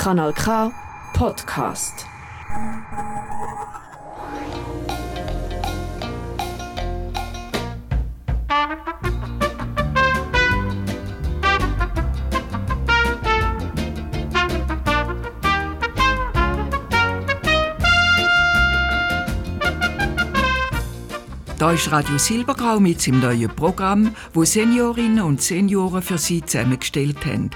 Kanal K Podcast. Da ist Radio Silbergrau mit seinem neuen Programm, wo Seniorinnen und Senioren für Sie zusammengestellt haben.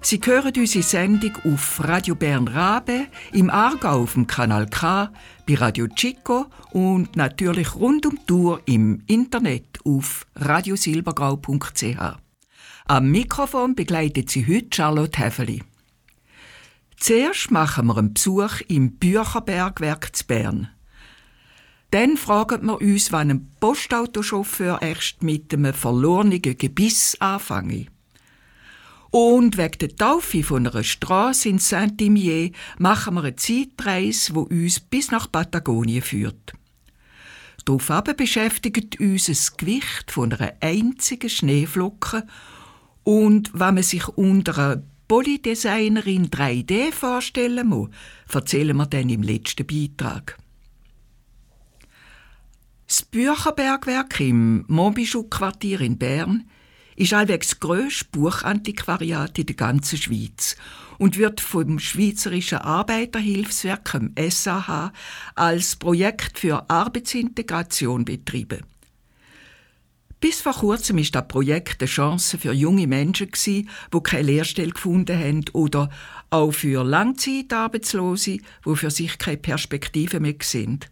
Sie hören unsere Sendung auf Radio Bern Rabe, im Aargau auf dem Kanal K, bei Radio Chico und natürlich rund um die Tour im Internet auf radiosilbergrau.ch. Am Mikrofon begleitet sie heute Charlotte Häfeli. Zuerst machen wir einen Besuch im Bücherbergwerk zu Bern. Dann fragen wir uns, wann ein Postautochauffeur erst mit einem verlorenen Gebiss anfange. Und wegen der Taufe von einer Straße in Saint-Imier machen wir eine Zeitreise, die uns bis nach Patagonien führt. Daraufhin beschäftigt uns das Gewicht von einer einzigen Schneeflocke und was man sich unter einer Polydesignerin 3D vorstellen muss, erzählen wir dann im letzten Beitrag. Das Bücherbergwerk im Montbichou-Quartier in Bern ist allwegs das grösste Buchantiquariat in der ganzen Schweiz und wird vom Schweizerischen Arbeiterhilfswerk SAH als Projekt für Arbeitsintegration betrieben. Bis vor kurzem ist das Projekt eine Chance für junge Menschen die keine Lehrstelle gefunden haben oder auch für Langzeitarbeitslose, die für sich keine Perspektive mehr sind.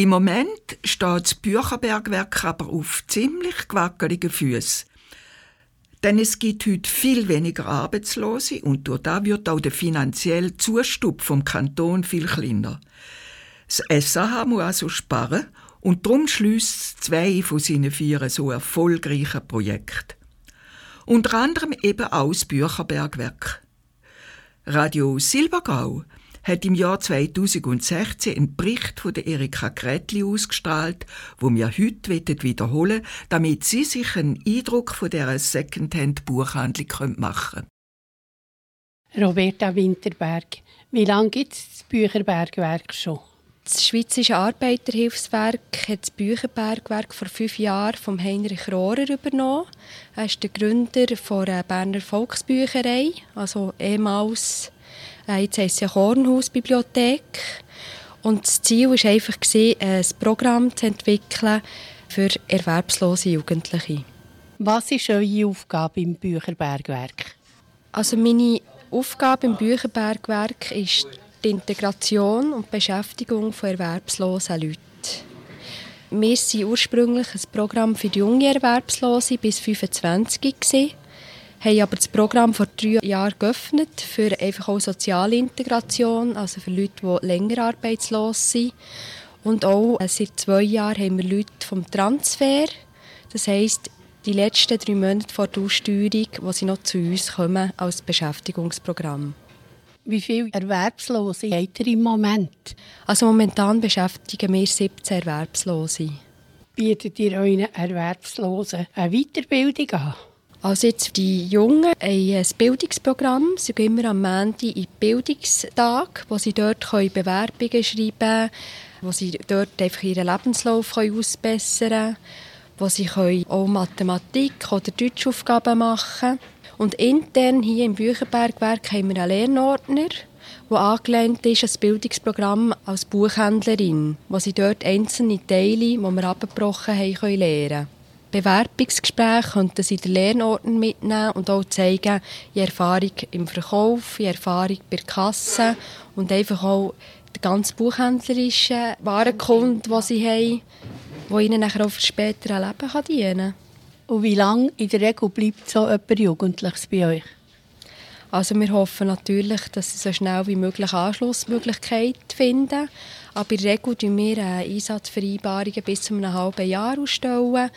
Im Moment steht das Bücherbergwerk aber auf ziemlich gewackeligen Füßen. Denn es gibt heute viel weniger Arbeitslose und durch das wird auch der finanzielle Zustub vom Kanton viel kleiner. Das SAH muss also sparen und darum schließt zwei von seinen vier so erfolgreichen Projekten. Unter anderem eben auch das Bücherbergwerk. Radio Silbergrau hat im Jahr 2016 einen Bericht von der Erika Kretli ausgestrahlt, wo wir heute wiederholen damit Sie sich einen Eindruck von dieser Secondhand-Buchhandlung machen können. Roberta Winterberg, wie lange gibt es das Bücherbergwerk schon? Das Schweizerische Arbeiterhilfswerk hat das Bücherbergwerk vor fünf Jahren vom Heinrich Rohrer übernommen. Er ist der Gründer der Berner Volksbücherei, also ehemals jetzt heisst es ja Kornhausbibliothek. Und das Ziel war einfach, ein Programm zu entwickeln für erwerbslose Jugendliche. Was ist eure Aufgabe im Bücherbergwerk? Also meine Aufgabe im Bücherbergwerk ist die Integration und Beschäftigung von erwerbslosen Leuten. Wir waren ursprünglich ein Programm für junge Erwerbslose bis 25 gewesen haben aber das Programm vor drei Jahren geöffnet für einfach auch soziale Integration, also für Leute, die länger arbeitslos sind. Und auch äh, seit zwei Jahren haben wir Leute vom Transfer. Das heisst, die letzten drei Monate vor der Aussteuerung, wo sie noch zu uns kommen als Beschäftigungsprogramm. Wie viele Erwerbslose habt ihr im Moment? Also momentan beschäftigen wir 17 Erwerbslose. Bietet ihr euren Erwerbslosen eine Weiterbildung an? Also jetzt die Jungen haben ein Bildungsprogramm. Sie gehen immer am Montag in den Bildungstag, wo sie dort Bewerbungen schreiben können, wo sie dort einfach ihren Lebenslauf ausbessern können, wo sie auch Mathematik oder Deutschaufgaben machen können. Und intern hier im Bücherbergwerk haben wir einen Lernordner, der angelehnt ist das Bildungsprogramm als Buchhändlerin, wo sie dort einzelne Teile, die wir abgebrochen haben, lernen können. Bewerbungsgespräche könnten sie den Lernorten mitnehmen und auch zeigen, ihre Erfahrung im Verkauf, ihre Erfahrung bei der Kasse und einfach auch den ganz buchhändlerischen Warenkunden, den sie haben, der ihnen nachher auch für spätere Leben kann dienen kann. Und wie lange in der Regel bleibt so jemand Jugendliches bei euch? Also wir hoffen natürlich, dass sie so schnell wie möglich Anschlussmöglichkeiten finden. Aber in der Regel tun wir Einsatzvereinbarungen bis zu einem halben Jahr ausstellen.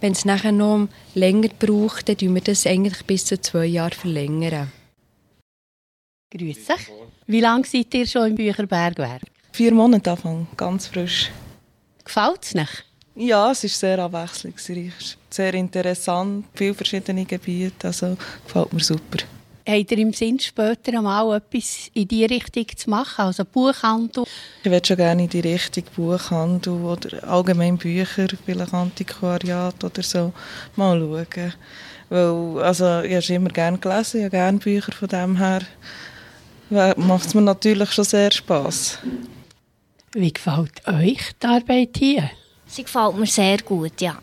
Wenn es nachher noch länger braucht, dann verlängern wir das eigentlich bis zu zwei Jahre verlängern. Grüß dich. Wie lange seid ihr schon im Bücherbergwerk? Vier Monate Anfang, ganz frisch. Gefällt es nicht? Ja, es ist sehr abwechslungsreich. Sehr interessant, viele verschiedene Gebiete, also gefällt mir super. Habt ihr im Sinn, später einmal etwas in diese Richtung zu machen, also Buchhandel? Ich würde schon gerne in die Richtung Buchhandel oder allgemein Bücher, vielleicht Antiquariat oder so, mal schauen. Weil, also, ich habe immer gerne gelesen, ich habe gerne Bücher von dem her. Macht es mir natürlich schon sehr Spass. Wie gefällt euch die Arbeit hier? Sie gefällt mir sehr gut, ja.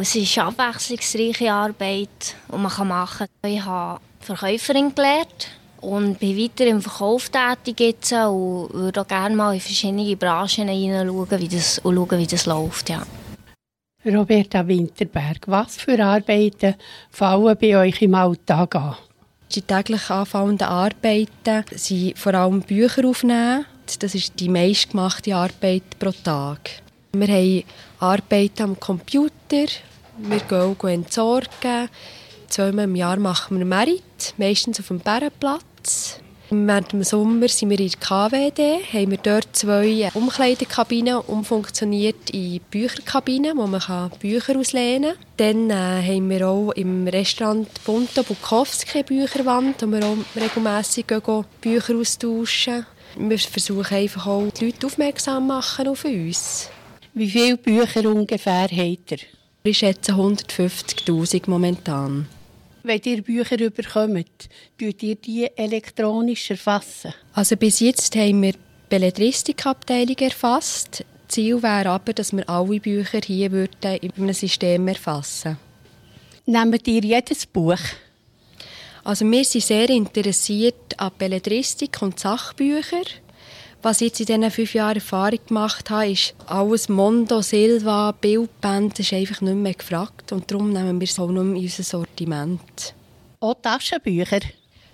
Es ist abwechslungsreiche Arbeit, die man machen kann. Ich habe Verkäuferin gelernt und bin weiter im Verkauf tätig jetzt und würde auch gerne mal in verschiedene Branchen hineinschauen, wie das, und schauen, wie das läuft, ja. Roberta Winterberg, was für Arbeiten fallen bei euch im Alltag an? Die täglich anfallenden Arbeiten sind vor allem Bücher aufnehmen. Das ist die meistgemachte Arbeit pro Tag. Wir haben Arbeit am Computer, wir gehen entsorgen. Zweimal im Jahr machen wir Merit, meistens auf dem Bärenplatz. Während dem Sommer sind wir in der KWD, haben wir dort zwei Umkleidekabinen umfunktioniert in Bücherkabinen, wo man Bücher auslehnen kann. Dann äh, haben wir auch im Restaurant Bunto Bukowski Bücherwand, wo wir auch regelmässig Bücher austauschen. Wir versuchen einfach auch die Leute aufmerksam machen auf uns. Wie viele Bücher ungefähr habt ihr? Ich schätze 150'000 momentan. Wenn ihr Bücher bekommt, tut ihr die elektronisch erfassen? Also bis jetzt haben wir die Belletristikabteilung erfasst. Ziel wäre aber, dass wir alle Bücher hier würden in einem System erfassen Nehmt ihr jedes Buch? Also wir sind sehr interessiert an Belletristik und Sachbüchern. Was ich jetzt in diesen fünf Jahren Erfahrung gemacht habe, ist alles Mondo, Silva, Bildband, ist einfach nicht mehr gefragt. Und darum nehmen wir es auch nicht mehr in unser Sortiment. Auch Taschenbücher?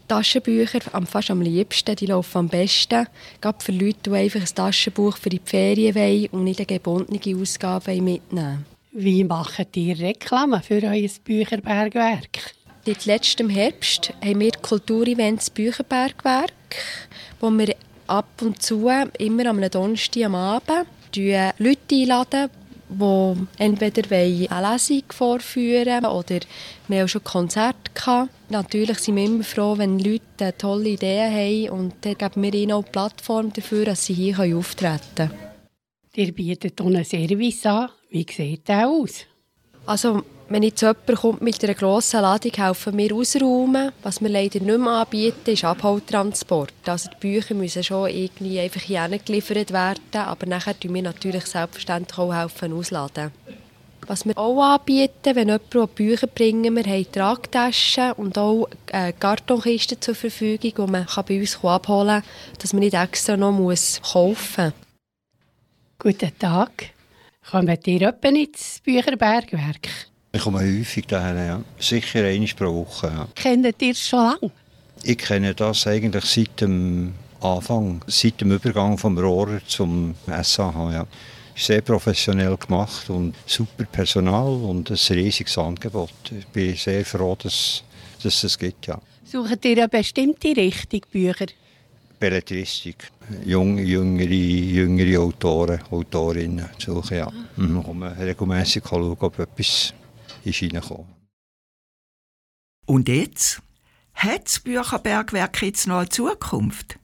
Taschenbücher am fast am liebsten, die laufen am besten. Gerade für Leute, die einfach ein Taschenbuch für die Ferien wollen und nicht eine gebundene Ausgabe mitnehmen Wie macht ihr Reklame für euer Bücherbergwerk? Seit letztem Herbst haben wir Kulturevents Bücherbergwerk, wo wir ab und zu, immer am Donnerstag am Abend, Leute einladen, die entweder eine Lesung vorführen oder wir haben auch schon Konzerte gehabt. Natürlich sind wir immer froh, wenn Leute tolle Ideen haben und dann geben wir ihnen auch eine Plattform dafür, dass sie hier auftreten können. Ihr bietet einen Service an. Wie sieht der aus? Also wenn jetzt jemand kommt mit einer grossen Ladung, helfen wir ausräumen. Was wir leider nicht mehr anbieten, ist Abholtransport. Also die Bücher müssen schon irgendwie einfach hier geliefert werden, aber nachher helfen wir natürlich selbstverständlich auch helfen ausladen. Was wir auch anbieten, wenn jemand Bücher bringen wir haben Tragtaschen und auch Kartonkisten zur Verfügung, die man bei uns abholen kann, dass man nicht extra noch kaufen muss. Guten Tag. Kommt ihr etwa ins Bücherbergwerk? Ich komme häufig daher, ja. Sicher einmal pro Woche. Ja. Kennt ihr es schon lange? Ich kenne das eigentlich seit dem Anfang, seit dem Übergang vom Rohrer zum SAH. Ja. Ist sehr professionell gemacht und super Personal und ein riesiges Angebot. Ich bin sehr froh, dass, dass es gibt. Ja. Sucht ihr eine bestimmte Richtung Bücher? Belletristik. Jung, jüngere, jüngere Autoren, Autorinnen suchen. Ja. Mhm. komme regelmäßig schauen, ob etwas ist reingekommen. Und jetzt? Hat das Bücherbergwerk jetzt noch eine Zukunft?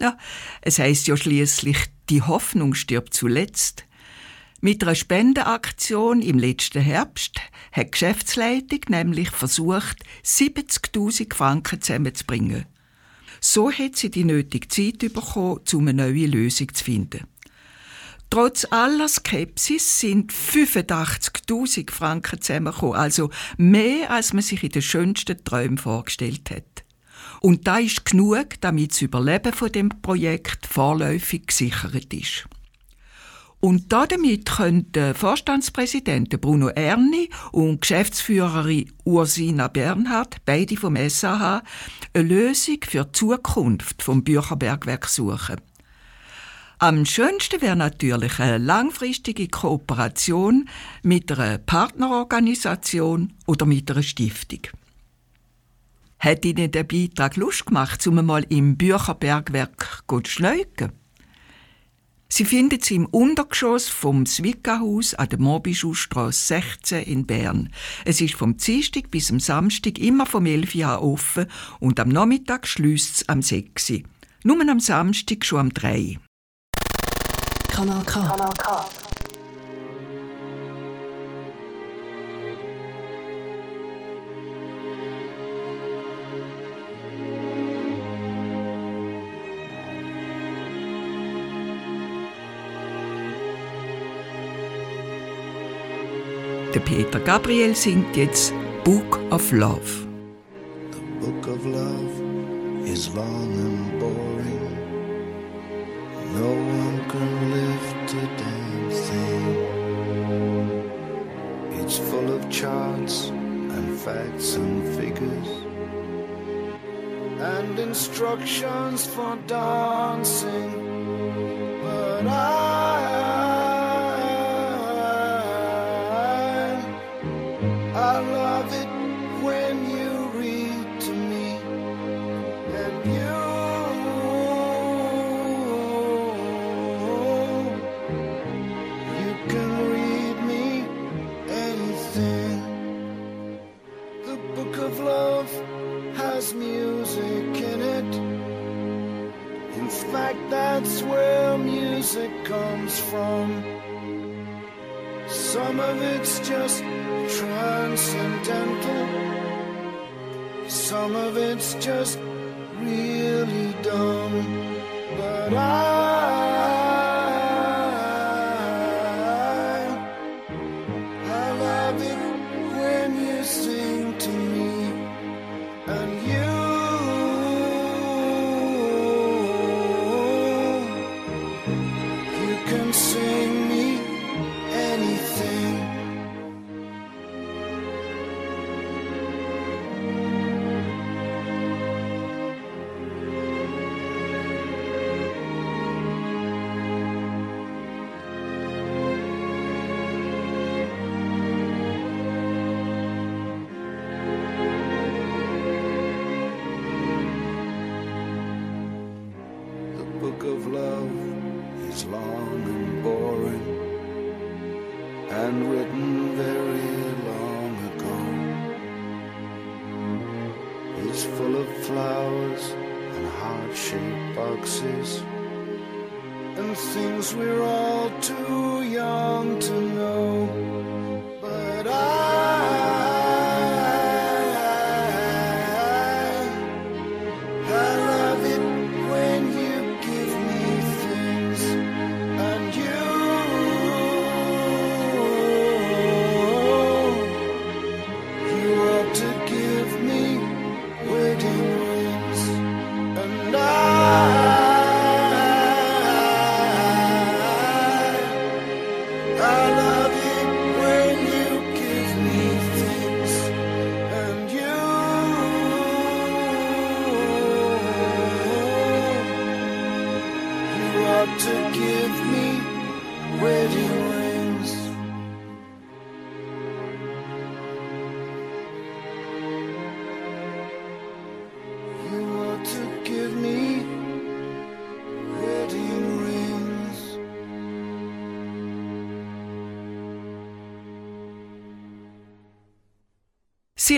Ja, es heißt ja schließlich, die Hoffnung stirbt zuletzt. Mit einer Spendenaktion im letzten Herbst hat die Geschäftsleitung nämlich versucht, 70.000 Franken zusammenzubringen. So hat sie die nötige Zeit bekommen, um eine neue Lösung zu finden. Trotz aller Skepsis sind 85.000 Franken zusammengekommen, also mehr, als man sich in den schönsten Träumen vorgestellt hat. Und da ist genug, damit das Überleben von dem Projekt vorläufig gesichert ist. Und damit können der Vorstandspräsident Bruno Erni und Geschäftsführerin Ursina Bernhard, beide vom SAH, eine Lösung für die Zukunft vom Bücherbergwerk suchen. Am schönsten wäre natürlich eine langfristige Kooperation mit einer Partnerorganisation oder mit einer Stiftung. Hat Ihnen der Beitrag Lust gemacht, um einmal im Bücherbergwerk zu schneuken? Sie findet sie im Untergeschoss vom Swicka-Haus an der Mobischustrasse 16 in Bern. Es ist vom Dienstag bis am Samstag immer vom 11 Uhr offen und am Nachmittag schließt es am 6 Uhr. Nur am Samstag schon am 3 Kanal K. Kanal K. Der Peter Gabriel singt jetzt Book of Love. The book of love is long and boring. No one charts and facts and figures and instructions for dancing. But I, Fact, that's where music comes from. Some of it's just transcendental. Some of it's just really dumb. But I,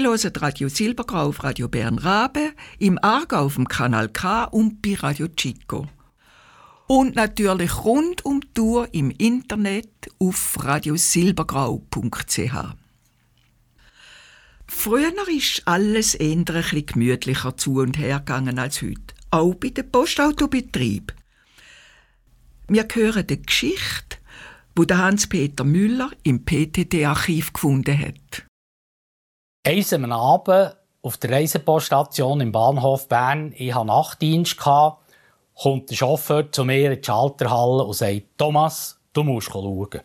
Sie hören Radio Silbergrau auf Radio Bern Rabe, im Aargau auf dem Kanal K und bei Radio Chico. Und natürlich rund um die Tour im Internet auf radiosilbergrau.ch. Früher ist alles eher ein bisschen gemütlicher zu und her gegangen als heute, auch bei den Postautobetrieb. Wir hören die Geschichte, wo der Hans-Peter Müller im PTT-Archiv gefunden hat. Eins am Abend auf der Reisepoststation im Bahnhof Bern, ich hatte Nachtdienst, kommt der Chauffeur zu mir in die Schalterhalle und sagt, Thomas, du musst schauen.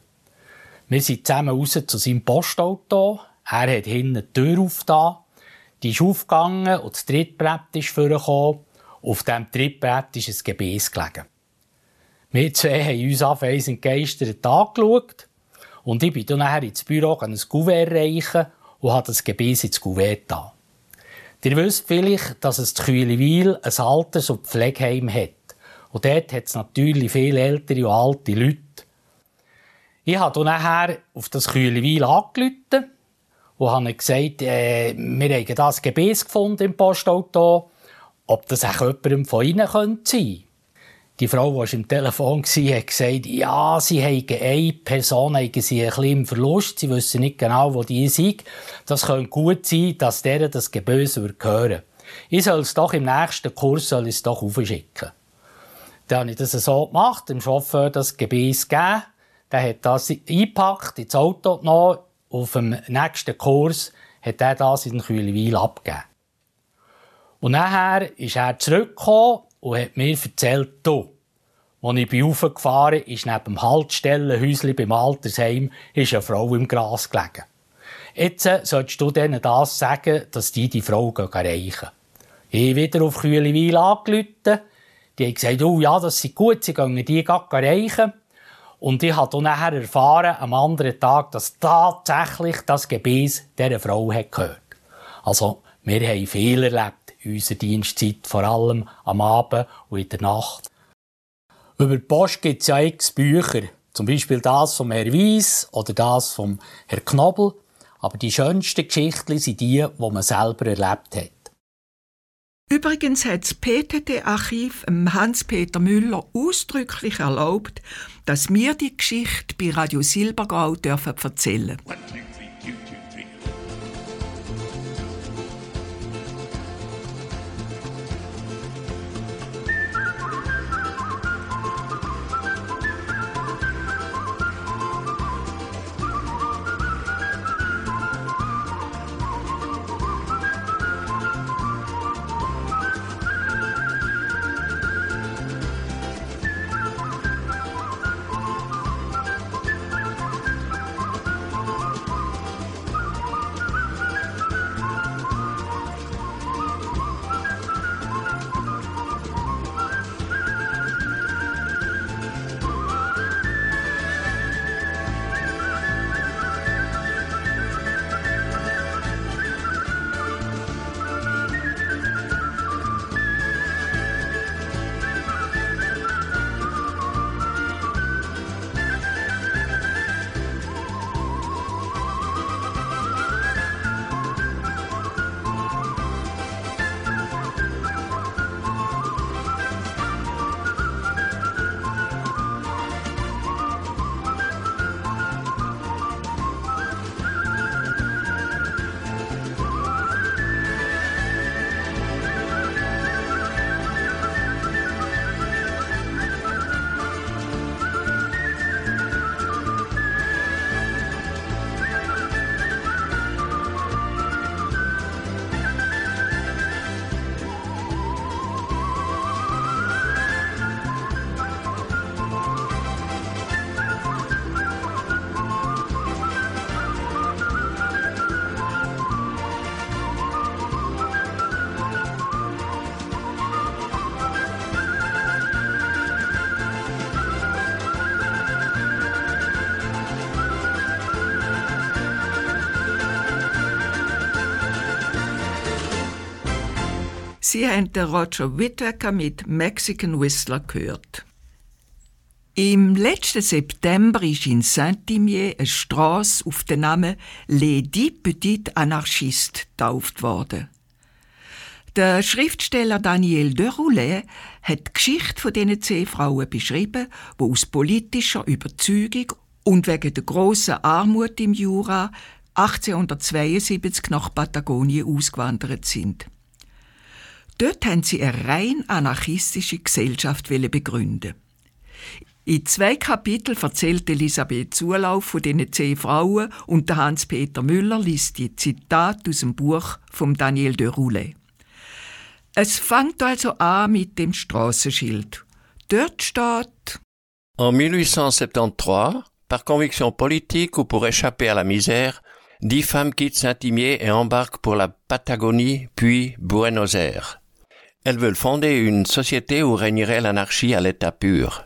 Wir sind zusammen raus zu seinem Postauto. Er hat hinten die Tür aufgetan. Die ist aufgegangen und das Trittbrett ist vorgekommen. Auf diesem Trittbrett ist ein Gebäß gelegen. Wir zwei haben uns anfangs entgeistert angeschaut. Und ich bin dann nachher ins Büro ein Kuvert reichen und habe das Gebäß ins Kuvert da. Ihr wisst vielleicht, dass es Kühliwil ein Alters- und Pflegeheim hat. Und dort hat es natürlich viele ältere und alte Leute. Ich habe dann nachher auf das Kühleweil angerufen und habe gesagt, äh, wir haben das Gebäß gefunden im Postauto, ob das auch jemandem von ihnen sein könnte. Die Frau, die im Telefon war, hat gesagt, ja, sie haben eine Person haben sie ein bisschen im Verlust, sie wissen nicht genau, wo die ist. Das könnte gut sein, dass deren das Gebäß gehören Ich soll es doch im nächsten Kurs soll es doch aufschicken. Dann habe ich das so gemacht, dem Chauffeur das Gebäß gegeben. Der hat das eingepackt, ins Auto genommen. Auf dem nächsten Kurs hat er das in den Kühlweil abgegeben. Und nachher ist er zurückgekommen und hat mir erzählt, du, als ich raufgefahren bin, ist neben dem Haltstellenhäuschen beim Altersheim ist eine Frau im Gras gelegen. Jetzt solltest du denen das sagen, dass die die Frau erreichen. Ich habe wieder auf Kühlewil angerufen. Die haben gesagt, oh ja, das ist gut, sie gehen die erreichen. Und ich habe dann nachher erfahren, am anderen Tag, dass tatsächlich das Gebäß dieser Frau gehört. Also, wir haben viel erlebt in unserer Dienstzeit, vor allem am Abend und in der Nacht. Über die Post gibt es ja x Bücher. Zum Beispiel das vom Herr Weiss oder das vom Herr Knobel. Aber die schönsten Geschichten sind die, die man selber erlebt hat. Übrigens hat das PTT-Archiv Hans-Peter Müller ausdrücklich erlaubt, dass wir die Geschichte bei Radio Silbergau dürfen erzählen dürfen. Sie haben den Roger Whittaker mit Mexican Whistler gehört. Im letzten September ist in Saint-Imier eine Strasse auf den Namen Les Dix Petites Anarchistes getauft worden. Der Schriftsteller Daniel de Roulet hat die Geschichte von diesen zehn Frauen beschrieben, die aus politischer Überzeugung und wegen der grossen Armut im Jura 1872 nach Patagonien ausgewandert sind. Dort haben sie eine rein anarchistische Gesellschaft begründen. In zwei Kapiteln erzählt Elisabeth Zulauf von diesen zehn Frauen und Hans-Peter Müller liest die Zitat aus dem Buch von Daniel de Roulet. Es fängt also an mit dem Straßenschild. Dort steht En 1873, par conviction politique ou pour échapper à la misère, dix femmes quittent Saint-Imier et embarquent pour la Patagonie, puis Buenos Aires. Elles veulent fonder une société où régnerait l'anarchie à l'état pur.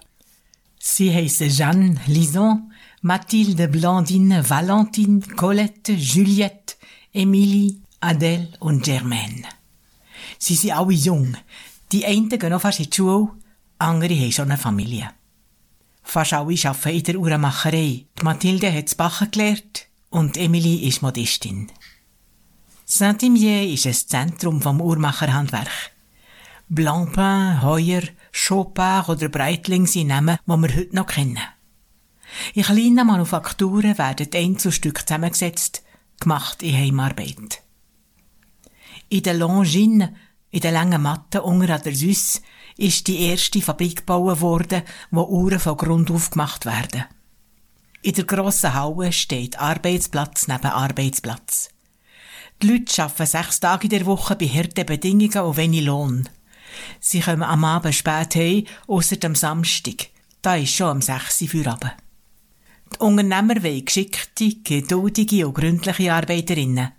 Sie heissen Jeanne, Lison, Mathilde, Blandine, Valentine, Colette, Juliette, Emilie, Adèle und Germaine. Sie sind alle jung. Die einen gehen noch fast in die Schule andere haben schon eine Familie. Fast alle arbeiten in der Uhrmacherei. Die Mathilde hat das Bachen gelernt und Emilie ist Modistin. Saint-Imier ist ein Zentrum vom Uhrmacherhandwerk. Blancpain, Heuer, Chopin oder Breitling sind Namen, die wir heute noch kennen. In kleinen Manufakturen werden Einzelstücke zusammengesetzt, gemacht in Heimarbeit. In der Longines, in der langen Matte unter der Suisse, ist die erste Fabrik gebaut worden, wo Uhren von Grund auf gemacht werden. In der grossen Halle steht Arbeitsplatz neben Arbeitsplatz. Die Leute arbeiten sechs Tage in der Woche bei harten Bedingungen und wenig Lohn. Sie kommen am Abend spät heim, ausser am Samstag. Da ist schon am 6 Uhr Feierabend. Die Unternehmer wollen geschickte, geduldige und gründliche Arbeiterinnen.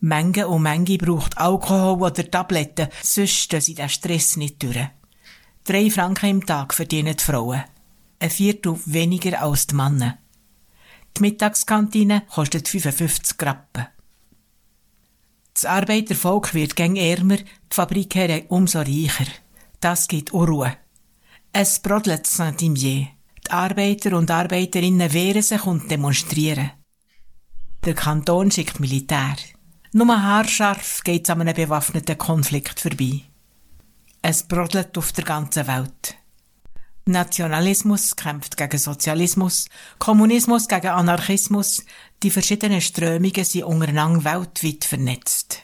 Menge und Menge braucht Alkohol oder Tabletten, sonst stehen sie den Stress nicht durch. Drei Franken im Tag verdienen die Frauen. Ein Viertel weniger als die Männer. Die Mittagskantine kostet 55 Rappen. Das Arbeitervolk wird gäng ärmer, die Fabrikherren umso reicher. Das gibt Unruhe. Es brodelt Saint-Imier. Die Arbeiter und Arbeiterinnen wehren sich und demonstrieren. Der Kanton schickt Militär. Nur haarscharf geht's an einem bewaffneten Konflikt vorbei. Es brodelt auf der ganzen Welt. Nationalismus kämpft gegen Sozialismus, Kommunismus gegen Anarchismus, die verschiedenen Strömungen sind untereinander weltweit vernetzt.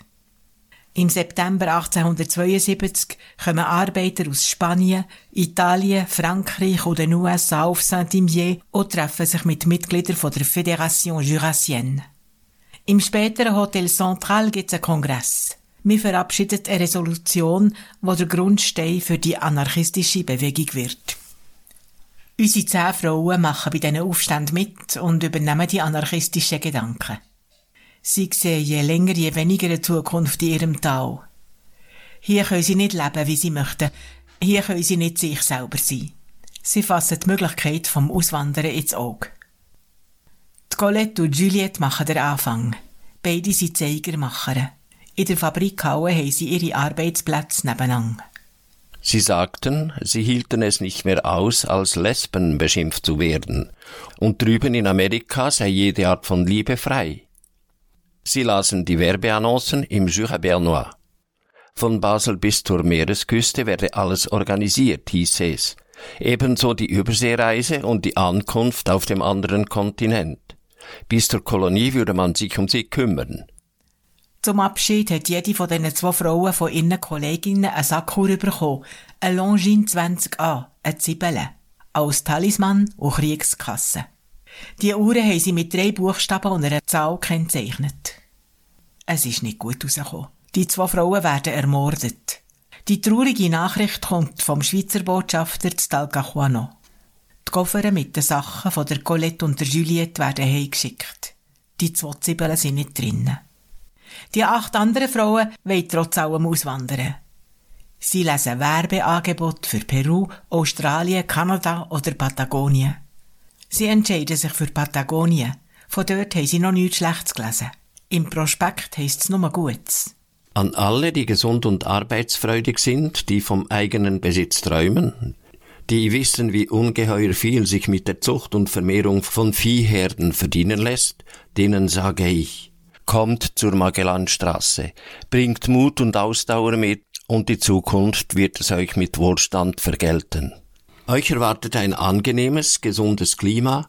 Im September 1872 kommen Arbeiter aus Spanien, Italien, Frankreich und den USA auf Saint-Imier und treffen sich mit Mitgliedern der Fédération Jurassienne. Im späteren Hotel Central gibt es einen Kongress. Wir verabschieden eine Resolution, wo der Grundstein für die anarchistische Bewegung wird. Unsere zehn Frauen machen bei diesen Aufständen mit und übernehmen die anarchistischen Gedanken. Sie sehen je länger, je weniger eine Zukunft in ihrem Tal. Hier können sie nicht leben, wie sie möchten. Hier können sie nicht sich selber sein. Sie fassen die Möglichkeit vom Auswandern ins Auge. Die Colette und Juliette machen den Anfang. Beide sind Zeigermacher. In der Fabrikhalle haben sie ihre Arbeitsplätze nebeneinander. Sie sagten, sie hielten es nicht mehr aus, als Lesben beschimpft zu werden, und drüben in Amerika sei jede Art von Liebe frei. Sie lasen die Werbeannoncen im Jura Bernois. Von Basel bis zur Meeresküste werde alles organisiert, hieß es. Ebenso die Überseereise und die Ankunft auf dem anderen Kontinent. Bis zur Kolonie würde man sich um sie kümmern. Zum Abschied hat jede von diesen zwei Frauen von ihren Kolleginnen einen Sakkur bekommen, ein Longines 20a, eine Zwiebeln, als Talisman und Kriegskasse. Die Uhren haben sie mit drei Buchstaben und einer Zahl kennzeichnet. Es ist nicht gut rausgekommen. Die zwei Frauen werden ermordet. Die traurige Nachricht kommt vom Schweizer Botschafter zu Talcahuano. Die Koffer mit den Sachen von der Colette und der Juliette werden heimgeschickt. Die zwei Zwiebeln sind nicht drinnen. Die acht anderen Frauen wollen trotz allem auswandern. Sie lesen Werbeangebote für Peru, Australien, Kanada oder Patagonien. Sie entscheiden sich für Patagonien. Von dort haben sie noch nichts Schlechtes gelesen. Im Prospekt heisst es nur Gutes. An alle, die gesund und arbeitsfreudig sind, die vom eigenen Besitz träumen, die wissen, wie ungeheuer viel sich mit der Zucht und Vermehrung von Viehherden verdienen lässt, denen sage ich, kommt zur Magellanstraße, bringt Mut und Ausdauer mit, und die Zukunft wird es euch mit Wohlstand vergelten. Euch erwartet ein angenehmes, gesundes Klima,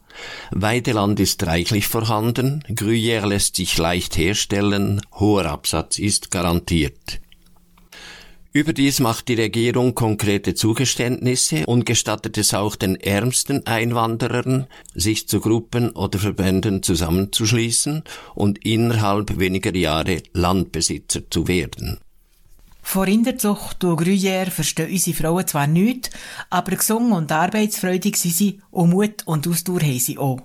Weideland ist reichlich vorhanden, Gruyère lässt sich leicht herstellen, hoher Absatz ist garantiert. Überdies macht die Regierung konkrete Zugeständnisse und gestattet es auch den ärmsten Einwanderern, sich zu Gruppen oder Verbänden zusammenzuschließen und innerhalb weniger Jahre Landbesitzer zu werden. Von Rinderzucht und Gruyère verstehen unsere Frauen zwar nichts, aber gesungen und arbeitsfreudig sind sie und Mut und Ausdauer haben sie auch.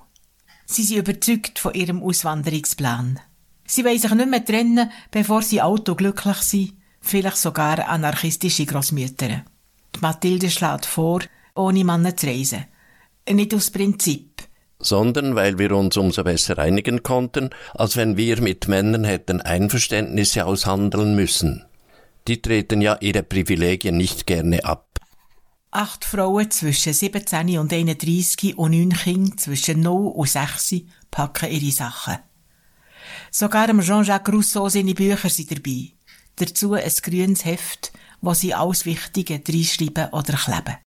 Sie sind überzeugt von ihrem Auswanderungsplan. Sie wollen sich nicht mehr trennen, bevor sie alt und glücklich sind, vielleicht sogar anarchistische Grossmütter. Die Mathilde schlägt vor, ohne Männer zu reisen. Nicht aus Prinzip. Sondern weil wir uns umso besser einigen konnten, als wenn wir mit Männern hätten Einverständnisse aushandeln müssen. Die treten ja ihre Privilegien nicht gerne ab. Acht Frauen zwischen 17 und 31 und neun Kinder zwischen 0 und 6 packen ihre Sachen. Sogar Jean-Jacques Rousseau seine Bücher sind dabei. Dazu ein grünes Heft, wo sie alles Wichtige reinschreiben oder kleben.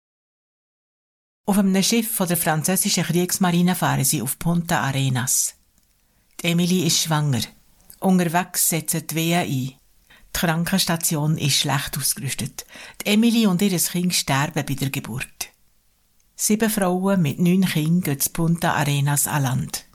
Auf einem Schiff von der französischen Kriegsmarine fahren sie auf Punta Arenas. Die Emily ist schwanger. Unterwegs setzen die Wehen ein. Die Krankenstation ist schlecht ausgerüstet. Die Emily und ihr Kind sterben bei der Geburt. Sieben Frauen mit neun Kindern gehen zu Punta Arenas an Land.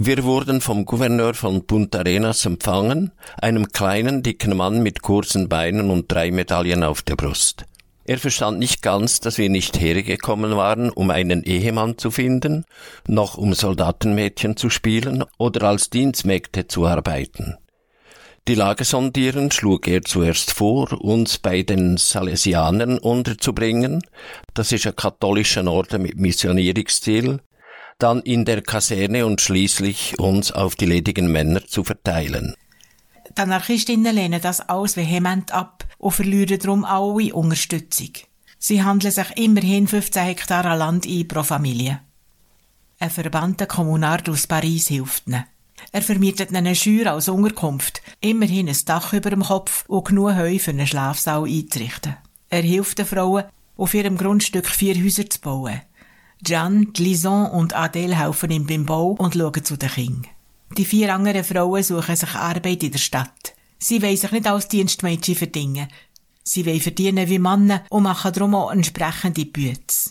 Wir wurden vom Gouverneur von Punta Arenas empfangen, einem kleinen, dicken Mann mit kurzen Beinen und drei Medaillen auf der Brust. Er verstand nicht ganz, dass wir nicht hergekommen waren, um einen Ehemann zu finden, noch um Soldatenmädchen zu spielen oder als Dienstmägde zu arbeiten. Die Lage sondierend schlug er zuerst vor, uns bei den Salesianern unterzubringen, das ist ein katholischer Orden mit Missionierungsziel, dann in der Kaserne und schließlich uns auf die ledigen Männer zu verteilen. Die Anarchistinnen lehnen das alles vehement ab und verlieren darum alle Unterstützung. Sie handeln sich immerhin 15 Hektar Land ein pro Familie. Ein verbannter Kommunard aus Paris hilft ihnen. Er vermietet ihnen eine Schür als Unterkunft, immerhin ein Dach über dem Kopf und genug Heu für einen Schlafsaal einzurichten. Er hilft den Frauen, auf ihrem Grundstück vier Häuser zu bauen. Jeanne, Lison und Adele helfen ihm beim Bau und schauen zu den Kindern. Die vier anderen Frauen suchen sich Arbeit in der Stadt. Sie wollen sich nicht als Dienstmädchen verdienen. Sie wollen verdienen wie Männer und machen darum auch entsprechende Bütze.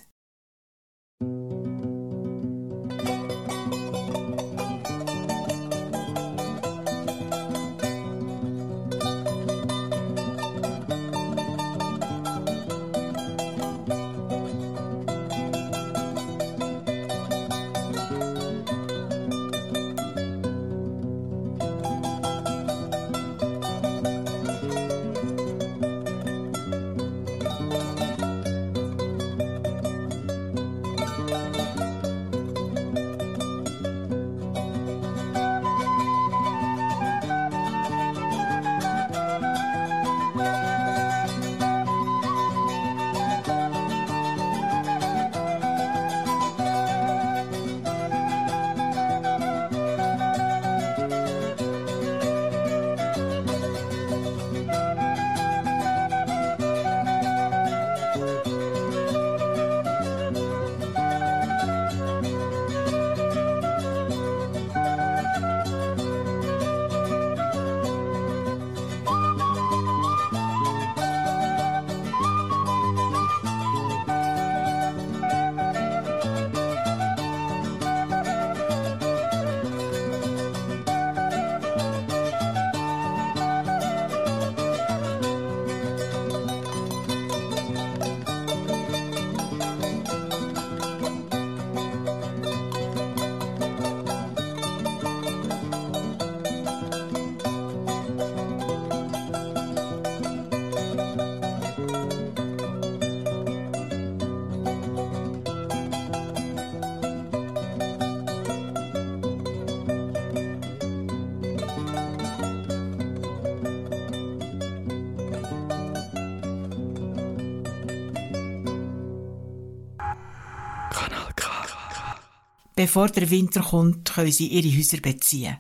Bevor der Winter kommt, können sie ihre Häuser beziehen.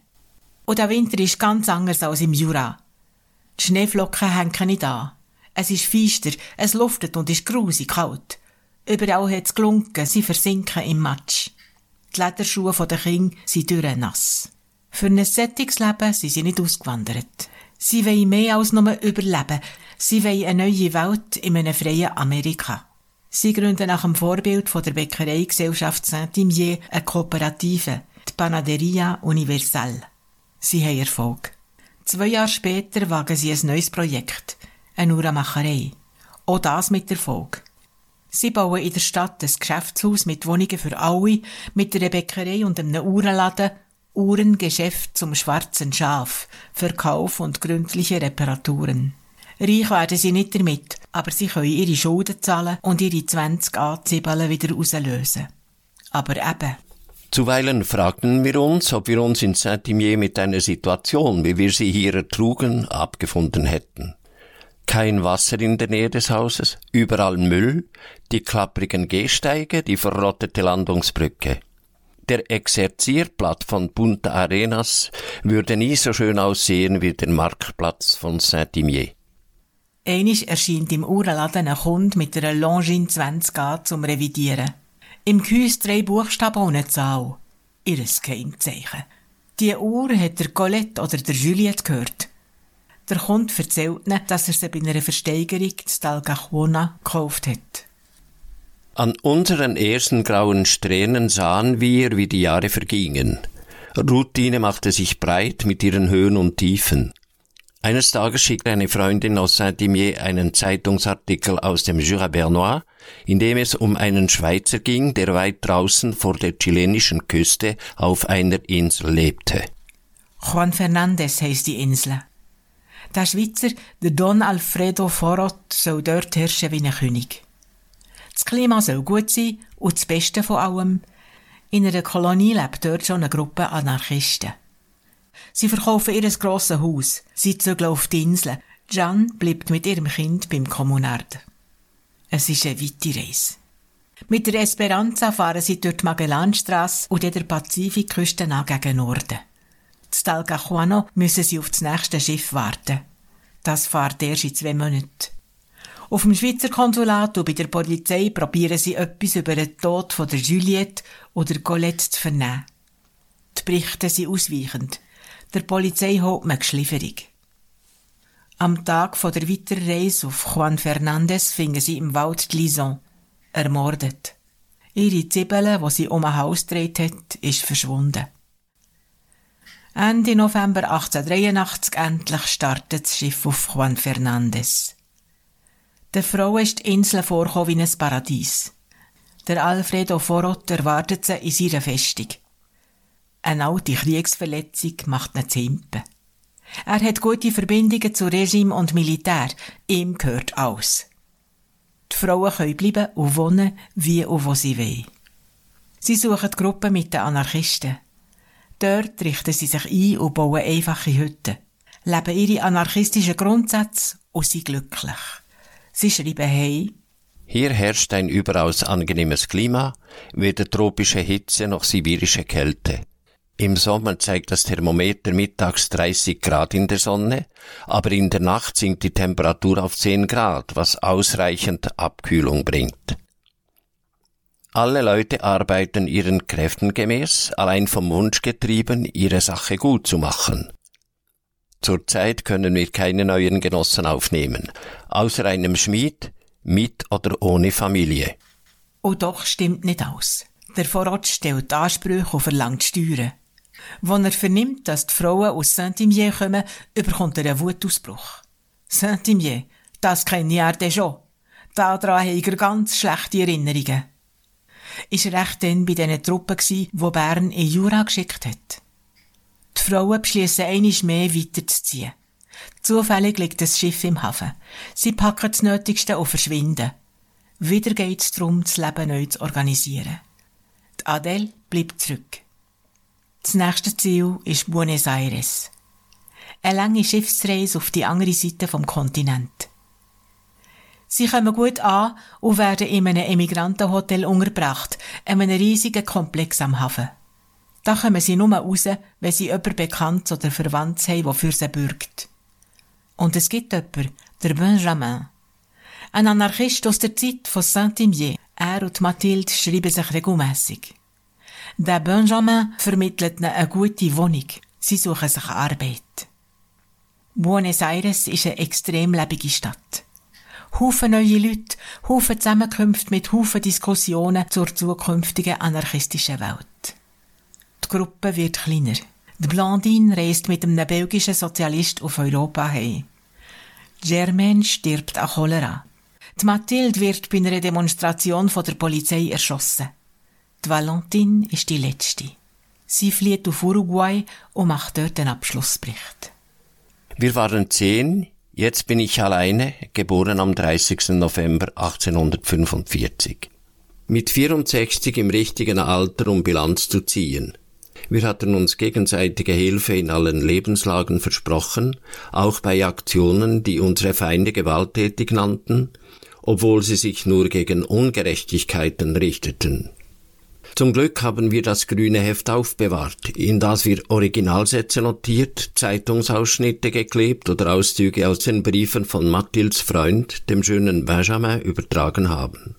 Und der Winter ist ganz anders als im Jura. Die Schneeflocken hängen nicht an. Es ist feister, es luftet und ist grusig kalt. Überall hat es gelunken, sie versinken im Matsch. Die Lederschuhe der Kinder sind nass. Für ein Sättigungsleben sind sie nicht ausgewandert. Sie wollen mehr als nur überleben. Sie wollen eine neue Welt in einem freien Amerika. Sie gründen nach dem Vorbild von der Bäckereigesellschaft Saint-Imier eine Kooperative, die Panaderia Universal. Sie haben Erfolg. Zwei Jahre später wagen sie ein neues Projekt, eine Uhrmacherei. Auch das mit Erfolg. Sie bauen in der Stadt ein Geschäftshaus mit Wohnungen für alle, mit einer Bäckerei und einem Uhrenladen, Uhrengeschäft zum schwarzen Schaf, Verkauf und gründliche Reparaturen. Reich werden sie nicht damit, aber sie können ihre Schulden zahlen und ihre 20 Anzibeln wieder auslösen. Aber eben. Zuweilen fragten wir uns, ob wir uns in Saint-Imier mit einer Situation, wie wir sie hier ertrugen, abgefunden hätten. Kein Wasser in der Nähe des Hauses, überall Müll, die klapprigen Gehsteige, die verrottete Landungsbrücke. Der Exerzierplatz von Punta Arenas würde nie so schön aussehen wie der Marktplatz von Saint-Imier. Einisch erscheint im Uhrenladen ein Kunde mit einer Longines 20a zum Revidieren. Im Gehäuse drei Buchstaben eine Zahl. Ihres Geheimzeichen. Die Uhr hat der Colette oder der Juliette gehört. Der Kunde erzählt ihnen, dass er sie bei einer Versteigerung in Stalgachuona gekauft hat. An unseren ersten grauen Strähnen sahen wir, wie die Jahre vergingen. Routine machte sich breit mit ihren Höhen und Tiefen. Eines Tages schickte eine Freundin aus Saint-Imier einen Zeitungsartikel aus dem Jura Bernois, in dem es um einen Schweizer ging, der weit draußen vor der chilenischen Küste auf einer Insel lebte. Juan Fernandez heisst die Insel. Der Schweizer, der Don Alfredo Forot, soll dort herrschen wie ein König. Das Klima soll gut sein und das Beste von allem, in einer Kolonie lebt dort schon eine Gruppe Anarchisten. Sie verkaufen ihr grosses Haus, sie zügeln auf die Insel. Jeanne bleibt mit ihrem Kind beim Kommunard. Es ist eine weite Reise. Mit der Esperanza fahren sie durch die Magellanstrasse und der Pazifikküste an gegen Norden. Z Talcahuano müssen sie auf das nächste Schiff warten. Das fährt erst in zwei Monaten. Auf dem Schweizer Konsulat und bei der Polizei probieren sie etwas über den Tod von der Juliette oder Colette zu vernehmen. Die Berichte sind ausweichend. Der Polizei holt man Geschlieferung. Am Tag von der Weiterreise auf Juan Fernandez fingen sie im Wald die Lison, ermordet. Ihre Zwiebeln, die sie um ein Haus gedreht hat, ist verschwunden. Ende November 1883 endlich startet das Schiff auf Juan Fernandez. Der Frau ist die Insel vorgekommen wie ein Paradies. Der Alfredo Forot erwartet sie in seiner Festung. Eine alte Kriegsverletzung macht ihn zu Himpen. Er hat gute Verbindungen zu Regime und Militär. Ihm gehört alles. Die Frauen können bleiben und wohnen, wie und wo sie wollen. Sie suchen die Gruppe mit den Anarchisten. Dort richten sie sich ein und bauen einfache Hütten, leben ihre anarchistischen Grundsätze und sind glücklich. Sie schreiben hey. Hier herrscht ein überaus angenehmes Klima, weder tropische Hitze noch sibirische Kälte. Im Sommer zeigt das Thermometer mittags 30 Grad in der Sonne, aber in der Nacht sinkt die Temperatur auf 10 Grad, was ausreichend Abkühlung bringt. Alle Leute arbeiten ihren Kräften gemäß, allein vom Wunsch getrieben, ihre Sache gut zu machen. Zurzeit können wir keine neuen Genossen aufnehmen, außer einem Schmied, mit oder ohne Familie. Und doch stimmt nicht aus. Der Vorrat stellt Ansprüche und verlangt Steuern. Wenn er vernimmt, dass die Frauen aus Saint-Imier kommen, überkommt er einen Wutausbruch. Saint-Imier, das kenne ich er schon. Daran habe ich ganz schlechte Erinnerungen. Ist er echt dann bei diesen Truppen wo Bern in Jura geschickt hat? Die Frauen beschließen einisch mehr weiterzuziehen. Zufällig liegt das Schiff im Hafen. Sie packen das Nötigste und verschwinden. Wieder geht es darum, das Leben neu zu organisieren. Die Adele bleibt zurück. Das nächste Ziel ist Buenos Aires. Eine lange Schiffsreise auf die andere Seite vom Kontinent. Sie kommen gut an und werden in einem Emigrantenhotel untergebracht, in einem riesigen Komplex am Hafen. Da kommen sie nur raus, wenn sie jemanden bekannt oder verwandt haben, der für sie bürgt. Und es gibt jemanden, der Benjamin. Ein Anarchist aus der Zeit von Saint-Imier. Er und Mathilde schreiben sich regelmässig. Der Benjamin vermittelt ihnen eine gute Wohnung. Sie suchen sich Arbeit. Buenos Aires ist eine extrem lebige Stadt. Haufen neue Leute, Haufen Zusammenkünfte mit Haufen Diskussionen zur zukünftigen anarchistischen Welt. Die Gruppe wird kleiner. Die Blondine reist mit einem belgischen Sozialist auf Europa heim. Germaine stirbt an Cholera. Die Mathilde wird bei einer Demonstration von der Polizei erschossen. Die Valentine ist die letzte. Sie flieht auf Uruguay und macht dort einen Abschlussbericht. Wir waren zehn, jetzt bin ich alleine, geboren am 30. November 1845. Mit 64 im richtigen Alter, um Bilanz zu ziehen. Wir hatten uns gegenseitige Hilfe in allen Lebenslagen versprochen, auch bei Aktionen, die unsere Feinde gewalttätig nannten, obwohl sie sich nur gegen Ungerechtigkeiten richteten. Zum Glück haben wir das grüne Heft aufbewahrt, in das wir Originalsätze notiert, Zeitungsausschnitte geklebt oder Auszüge aus den Briefen von Mathilds Freund, dem schönen Benjamin, übertragen haben.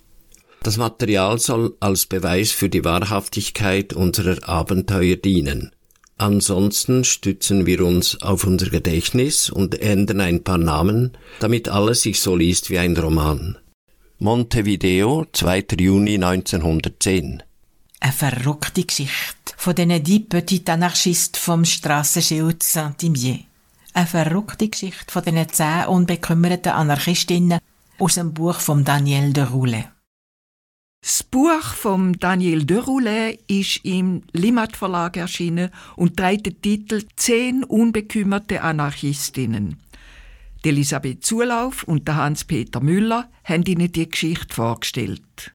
Das Material soll als Beweis für die Wahrhaftigkeit unserer Abenteuer dienen. Ansonsten stützen wir uns auf unser Gedächtnis und ändern ein paar Namen, damit alles sich so liest wie ein Roman. Montevideo, 2. Juni 1910. Eine verrückte Geschichte von diesen die Petit Anarchisten vom Strassenschild Saint-Imier. Eine verrückte Geschichte von diesen zehn unbekümmerten Anarchistinnen aus dem Buch von Daniel de Roulet. Das Buch von Daniel de Roulet ist im Limat Verlag erschienen und trägt den Titel Zehn unbekümmerte Anarchistinnen. Elisabeth Zulauf und Hans-Peter Müller haben Ihnen die Geschichte vorgestellt.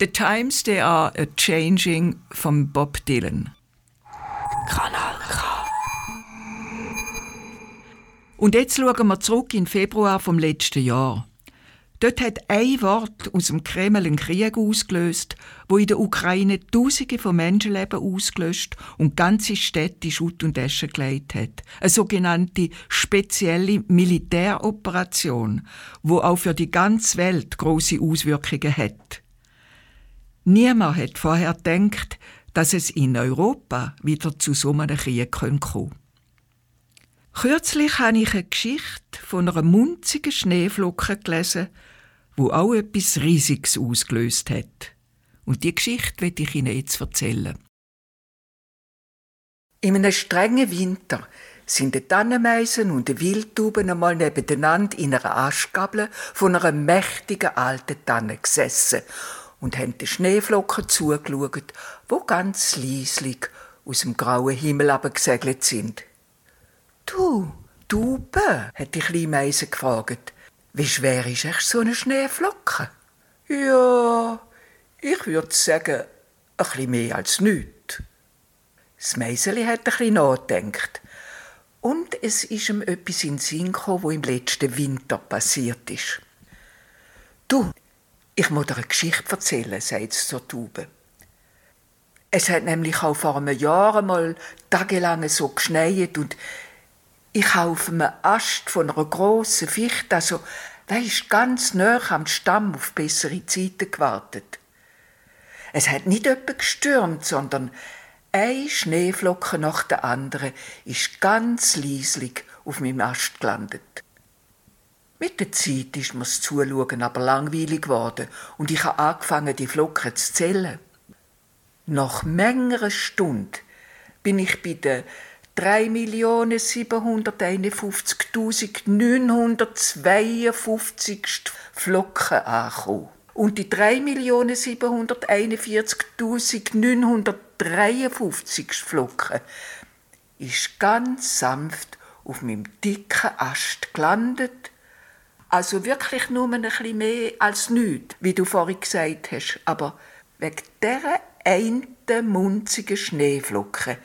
The Times They Are a Changing von Bob Dylan. Kanal K. Und jetzt schauen wir zurück in Februar vom letzten Jahr. Dort hat ein Wort aus dem Kreml einen Krieg ausgelöst, wo in der Ukraine Tausende von Menschenleben ausgelöscht und ganze Städte in Schutt und Asche gelegt hat. Eine sogenannte spezielle Militäroperation, wo auch für die ganze Welt große Auswirkungen hat. Niemand hat vorher gedacht, dass es in Europa wieder zu so einem Krieg kommen könnte. Kürzlich habe ich eine Geschichte von einer munzigen Schneeflocke gelesen, wo auch etwas Riesiges ausgelöst hat. Und die Geschichte will ich Ihnen jetzt erzählen. In einem strengen Winter sind die Tannenmeisen und die Wildtauben einmal nebeneinander in einer Astgabel von einer mächtigen alten Tanne gesessen und haben den Schneeflocken zugeschaut, wo ganz leislich aus dem grauen Himmel abgesegelt sind. Du, Taube, hat die kleine Meise gefragt, wie schwer ist echt so eine Schneeflocke? Ja, ich würde sagen, ein bisschen mehr als nichts. Das Meiseli hat ein nachgedacht. Und es ist ihm etwas in den Sinn gekommen, was im letzten Winter passiert ist. Du, ich muss dir eine Geschichte erzählen, sagt es zur Taube. Es hat nämlich auch vor einem Jahr einmal tagelang so geschneit und ich habe auf einem Ast von einer grossen Fichte, also weisst, ganz nah am Stamm auf bessere Zeiten gewartet. Es hat nicht etwa gestürmt, sondern ein Schneeflocke nach der anderen ist ganz leislich auf meinem Ast gelandet. Mit der Zeit ist mir's Zuschauen aber langweilig geworden und ich habe angefangen, die Flocken zu zählen. Nach mehreren Stunden bin ich bei der 3.751.952. Flocken angekommen. Und die 3.741.953 Flocken ist ganz sanft auf meinem dicken Ast gelandet. Also wirklich nur ein bisschen mehr als nichts, wie du vorhin gesagt hast. Aber wegen dieser einen munzigen Schneeflocke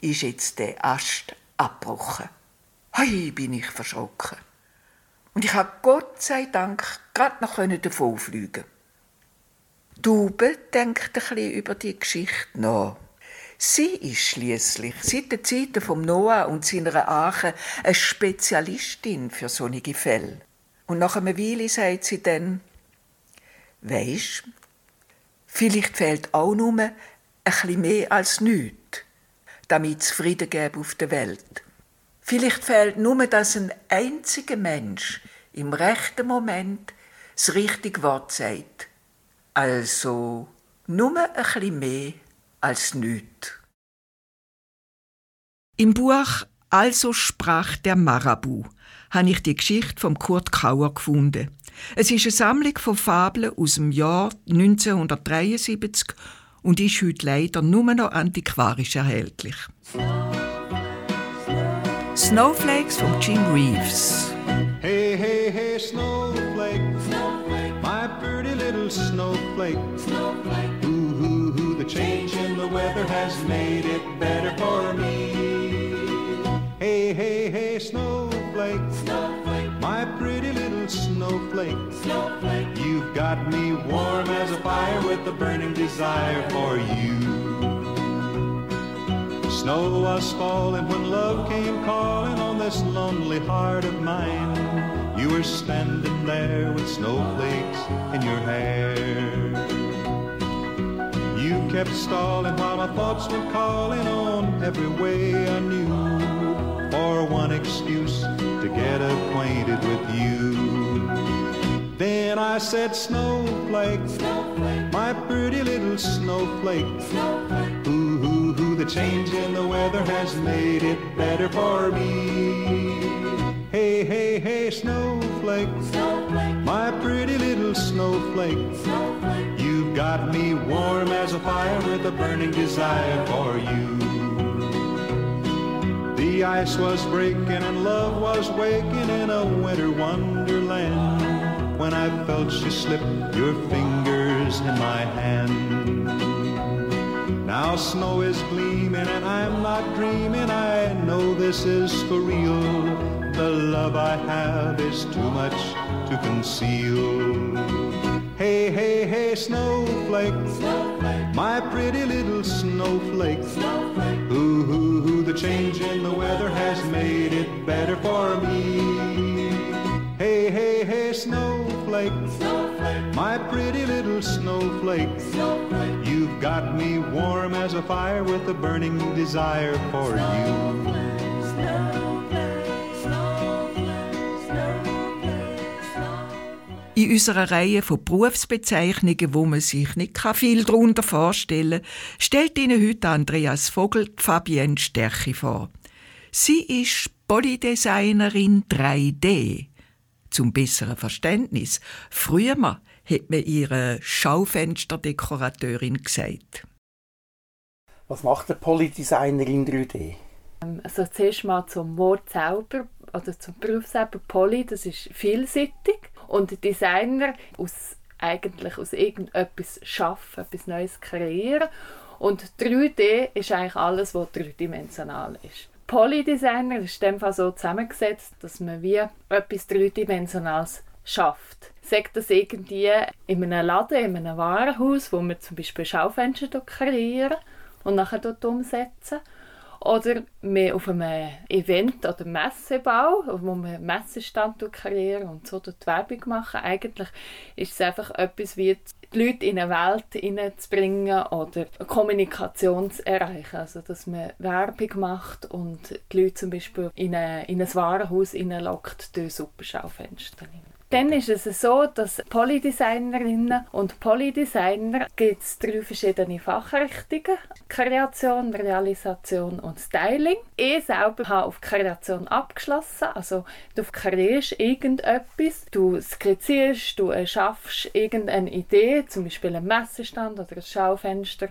ist jetzt der Ast abgebrochen. Hei, bin ich verschrocken. Und ich habe Gott sei Dank gerade noch davon fliegen. Dube denkt ein bisschen über die Geschichte nach. Sie ist schließlich seit den Zeiten vom Noah und seiner Ache eine Spezialistin für solche Fälle. Und nach einer Weile sagt sie dann, weisst, vielleicht fehlt auch nur ein bisschen mehr als nichts damit es Frieden gäbe auf der Welt. Vielleicht fehlt nur, dass ein einziger Mensch im rechten Moment das richtige Wort sagt. Also nur ein bisschen mehr als nichts. Im Buch Also sprach der Marabu habe ich die Geschichte von Kurt Kauer gefunden. Es ist eine Sammlung von Fabeln aus dem Jahr 1973 und ist heute leider nur noch antiquarisch erhältlich. Snowflakes von Jim Reeves. Hey, hey, hey, snowflake, snowflake, my pretty little snowflake. snowflake. Got me warm as a fire with a burning desire for you. Snow was falling when love came calling on this lonely heart of mine. You were standing there with snowflakes in your hair. You kept stalling while my thoughts were calling on every way I knew for one excuse to get acquainted with you. I said, Snowflake, snowflake my pretty little snowflake. snowflake. Ooh, ooh, ooh, the change in the weather has made it better for me. Hey, hey, hey, snowflake, snowflake. my pretty little snowflake. snowflake. You've got me warm as a fire with a burning desire for you. The ice was breaking and love was waking in a winter wonderland. When I felt you slip your fingers in my hand. Now snow is gleaming and I'm not dreaming. I know this is for real. The love I have is too much to conceal. Hey, hey, hey, snowflake, snowflake. my pretty little snowflake. snowflake. Ooh, ooh, ooh, the change in the weather has made it better for me. Hey, hey, hey, snowflake, snowflake. my pretty little snowflake. snowflake. You've got me warm as a fire with a burning desire for snowflake, you. In unserer Reihe von Berufsbezeichnungen, wo man sich nicht viel darunter vorstellen kann, stellt Ihnen heute Andreas Vogel Fabienne Stärche vor. Sie ist Bodydesignerin 3D. Zum besseren Verständnis. Früher hat man ihre Schaufensterdekorateurin gesagt. Was macht eine Polydesignerin 3D? Ähm, also zuerst mal zum Wort selber oder zum Beruf selber. Poly, das ist vielseitig und Designer aus eigentlich aus irgendetwas schaffen, etwas Neues kreieren. Und 3D ist eigentlich alles, was dreidimensional ist. Polydesigner ist in dem Fall so zusammengesetzt, dass man wie etwas Dreidimensionales schafft. Sagt das irgendwie in einem Laden, in einem Warenhaus, wo man zum Beispiel Schaufenster kreieren und nachher dort umsetzen. Oder mehr auf einem Event oder Messebau, wo man einen Messestand kreieren und so dort Werbung machen. Eigentlich ist es einfach etwas wie die Leute in eine Welt hineinzubringen oder Kommunikation zu erreichen. Also, dass man Werbung macht und die Leute zum Beispiel in, eine, in ein Warenhaus hineinlockt durch Superschaufenster. Dann ist es so, dass Polydesignerinnen und Polydesigner gibt es drei verschiedene Fachrichtungen. Kreation, Realisation und Styling. Ich selber habe auf Kreation abgeschlossen. Also du kreierst irgendetwas, du skizzierst, du schaffst irgendeine Idee, zum Beispiel einen Messestand oder ein Schaufenster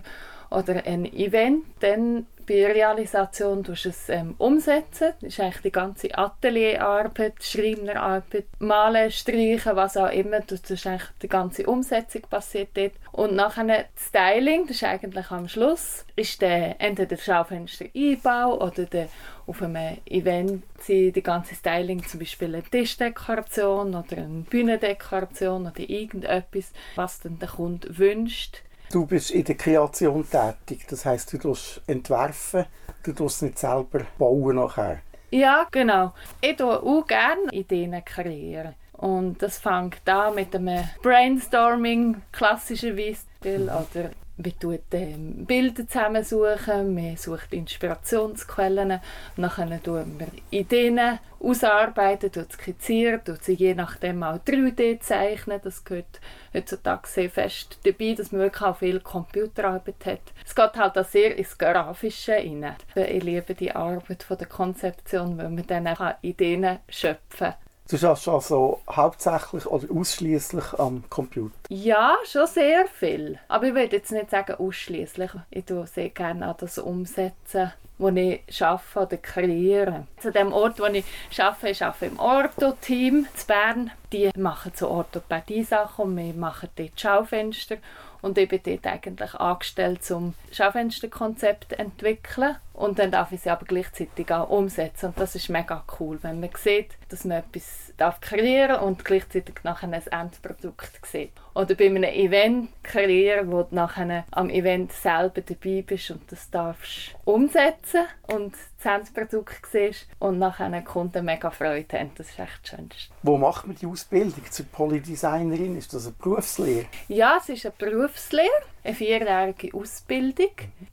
oder ein Event, dann bei Realisation du es ähm, umsetzen. Das ist eigentlich die ganze Atelierarbeit, Schreinerarbeit, Malen, Streichen, was auch immer. Das ist eigentlich die ganze Umsetzung passiert dort. Und nachher das Styling, das ist eigentlich am Schluss, ist der, entweder der Schaufenster-Einbau oder der auf einem Event die ganze Styling, zum Beispiel eine Tischdekoration oder eine Bühnendekoration oder irgendetwas, was dann der Kunde wünscht Du bist in der Kreation tätig, das heißt, du tust entwerfen, du tust nicht selber bauen nachher. Ja, genau. Ich tue auch gerne Ideen kreieren. Und das fängt an mit einem Brainstorming, klassischerweise, mhm. oder wir tun ähm, Bilder zusammensuchen, wir suchen Inspirationsquellen, nachher tun wir Ideen ausarbeiten, skizzieren, sie je nachdem auch 3D zeichnen. Das gehört heutzutage sehr fest dabei, dass man wirklich auch viel Computerarbeit hat. Es geht halt auch sehr ins Grafische rein. Ich liebe die Arbeit von der Konzeption, weil man dann auch Ideen schöpfen kann. Du schaffst also hauptsächlich oder ausschließlich am Computer? Ja, schon sehr viel. Aber ich würde jetzt nicht sagen ausschließlich. Ich tue sehr gerne an das umsetzen, wo ich arbeite oder kreiere. Zu dem Ort, wo ich arbeite, ich arbeite im Ortho-Team in Bern. Die machen so Orthopädie-Sachen und wir machen dort Schaufenster und ich bin dort eigentlich angestellt, um Schaufensterkonzept zu entwickeln. Und dann darf ich sie aber gleichzeitig auch umsetzen. Und das ist mega cool, wenn man sieht, dass man etwas darf kreieren und gleichzeitig nachher ein Endprodukt sieht. Oder bei einem Event kreieren, wo du nachher am Event selber dabei bist und das darfst umsetzen und das Endprodukt siehst und nachher einen Kunden mega Freude haben. Das ist echt das Schönste. Wo macht man die Ausbildung zur Polydesignerin? Ist das eine Berufslehre? Ja, es ist eine Berufslehre eine vierjährige Ausbildung.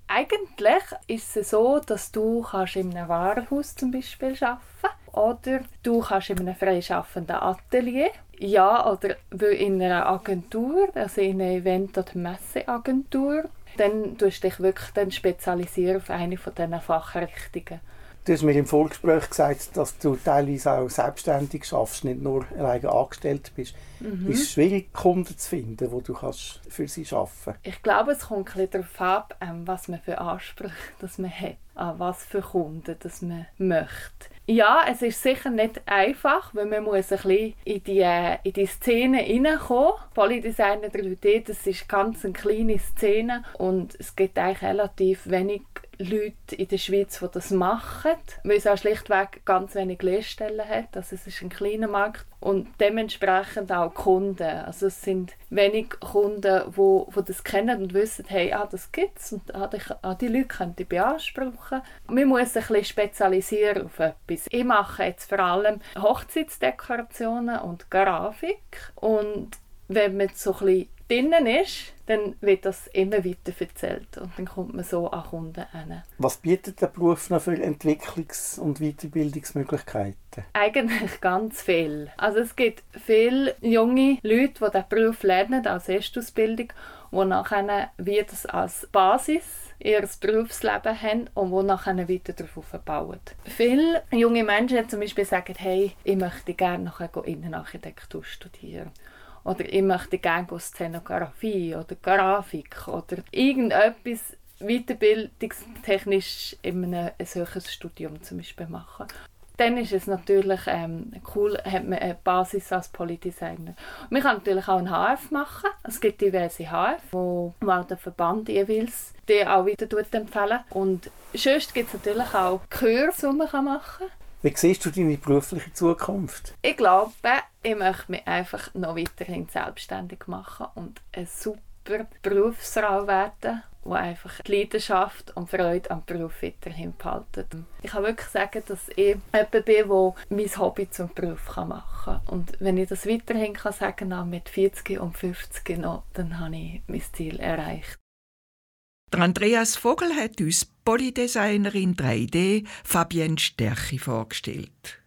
Eigentlich ist es so, dass du kannst in einem Warenhaus zum Beispiel arbeiten oder du kannst in einem freischaffenden Atelier ja, oder in einer Agentur, also in einer Event- oder Messeagentur. Dann tust du dich wirklich dann spezialisieren auf eine von diesen Fachrichtungen. Du hast mir im Vorgespräch gesagt, dass du teilweise auch selbstständig schaffst, nicht nur alleine angestellt bist. Mhm. Ist es schwierig, Kunden zu finden, wo du kannst für sie arbeiten Ich glaube, es kommt ein darauf ab, ähm, was man für Ansprüche dass man hat, an was für Kunden dass man möchte. Ja, es ist sicher nicht einfach, weil man muss ein bisschen in die, äh, in die Szene hineinkommen. Polydesigner 3D, das ist ganz eine kleine Szene und es gibt eigentlich relativ wenig Leute in der Schweiz, die das machen, weil es auch schlichtweg ganz wenig Lehrstellen hat. Also es ist ein kleiner Markt und dementsprechend auch Kunden. Also es sind wenig Kunden, die wo das kennen und wissen, hey, ah, das gibt es und ah, die, ah, die Leute können die beanspruchen. Man muss ein bisschen spezialisieren auf etwas. Ich mache jetzt vor allem Hochzeitsdekorationen und Grafik und wenn man so ein bisschen drinnen ist, dann wird das immer weiter erzählt und dann kommt man so an Kunden hin. Was bietet der Beruf noch für Entwicklungs- und Weiterbildungsmöglichkeiten? Eigentlich ganz viel. Also es gibt viele junge Leute, die diesen Beruf lernen als Erstausbildung, die nachher wie das als Basis ihr Berufsleben haben und die nachher weiter darauf aufbauen. Viele junge Menschen zum Beispiel sagen, hey, ich möchte gerne nachher Innenarchitektur studieren oder ich möchte gerne Szenografie oder Grafik oder irgendetwas weiterbildungstechnisch in einem ein höheres Studium zum Beispiel machen. Dann ist es natürlich ähm, cool, hat man eine Basis als Polydesigner. Man kann natürlich auch ein HF machen. Es gibt diverse HF, wo man der Verband jeweils die auch wieder empfehlen Und sonst gibt es natürlich auch Kurse, die man machen kann. Wie siehst du deine berufliche Zukunft? Ich glaube, ich möchte mich einfach noch weiterhin selbstständig machen und eine super Berufsfrau werden, die einfach die Leidenschaft und Freude am Beruf weiterhin behaltet. Ich kann wirklich sagen, dass ich jemand bin, der mein Hobby zum Beruf machen kann. Und wenn ich das weiterhin kann sagen kann, mit 40 und 50 noch, dann habe ich mein Ziel erreicht. Der Andreas Vogel hat uns Polydesignerin 3D Fabienne Sterchi vorgestellt.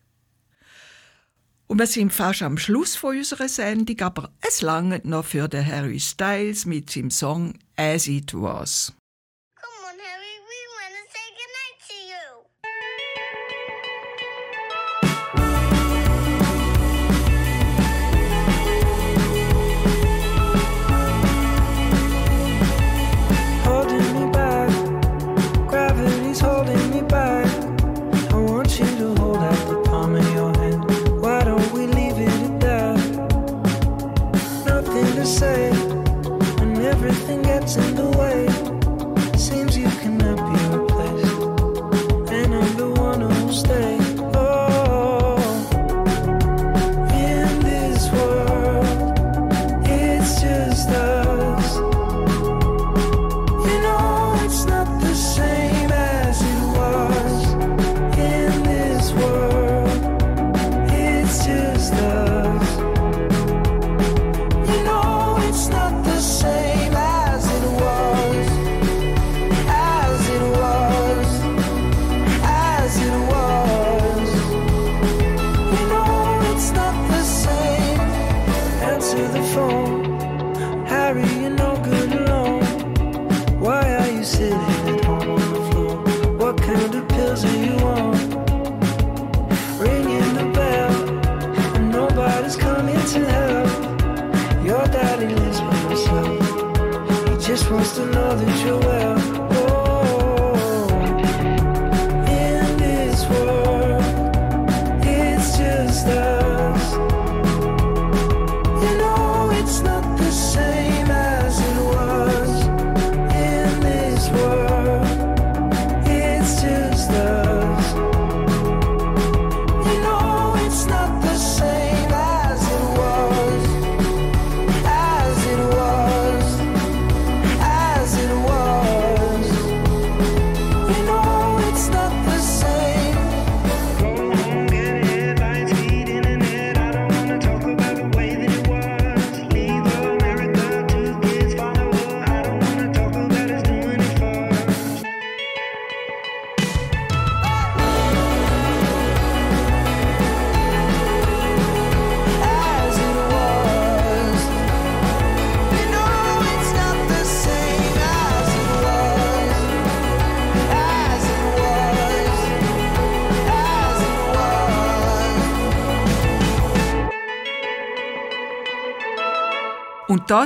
Und wir sind fast am Schluss von unserer Sendung, aber es langt noch für den Harry Styles mit seinem Song As It Was.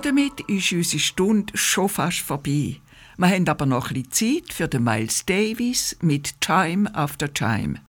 Damit ist unsere Stunde schon fast vorbei. Wir haben aber noch ein bisschen Zeit für den Miles Davis mit Time After Time.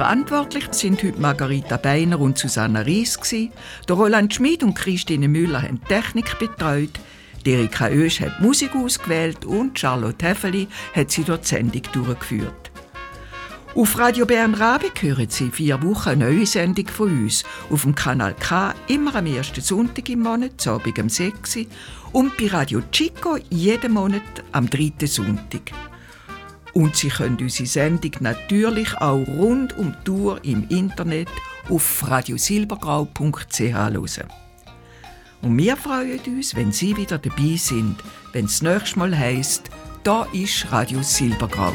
Verantwortlich sind heute Margarita Beiner und Susanna Ries. Der Roland Schmid und Christine Müller haben Technik betreut. Erika Oesch hat Musik ausgewählt und Charlotte Heffeli hat sie durch die Sendung durchgeführt. Auf Radio Bern Rabig hören Sie vier Wochen eine neue Sendung von uns. Auf dem Kanal K immer am ersten Sonntag im Monat, so Abend um 6 Uhr. Und bei Radio Chico jeden Monat am dritten Sonntag. Und Sie können unsere Sendung natürlich auch rund um die Tour im Internet auf radiosilbergrau.ch hören. Und wir freuen uns, wenn Sie wieder dabei sind, wenn es nächstes Mal heisst, da ist Radio Silbergrau.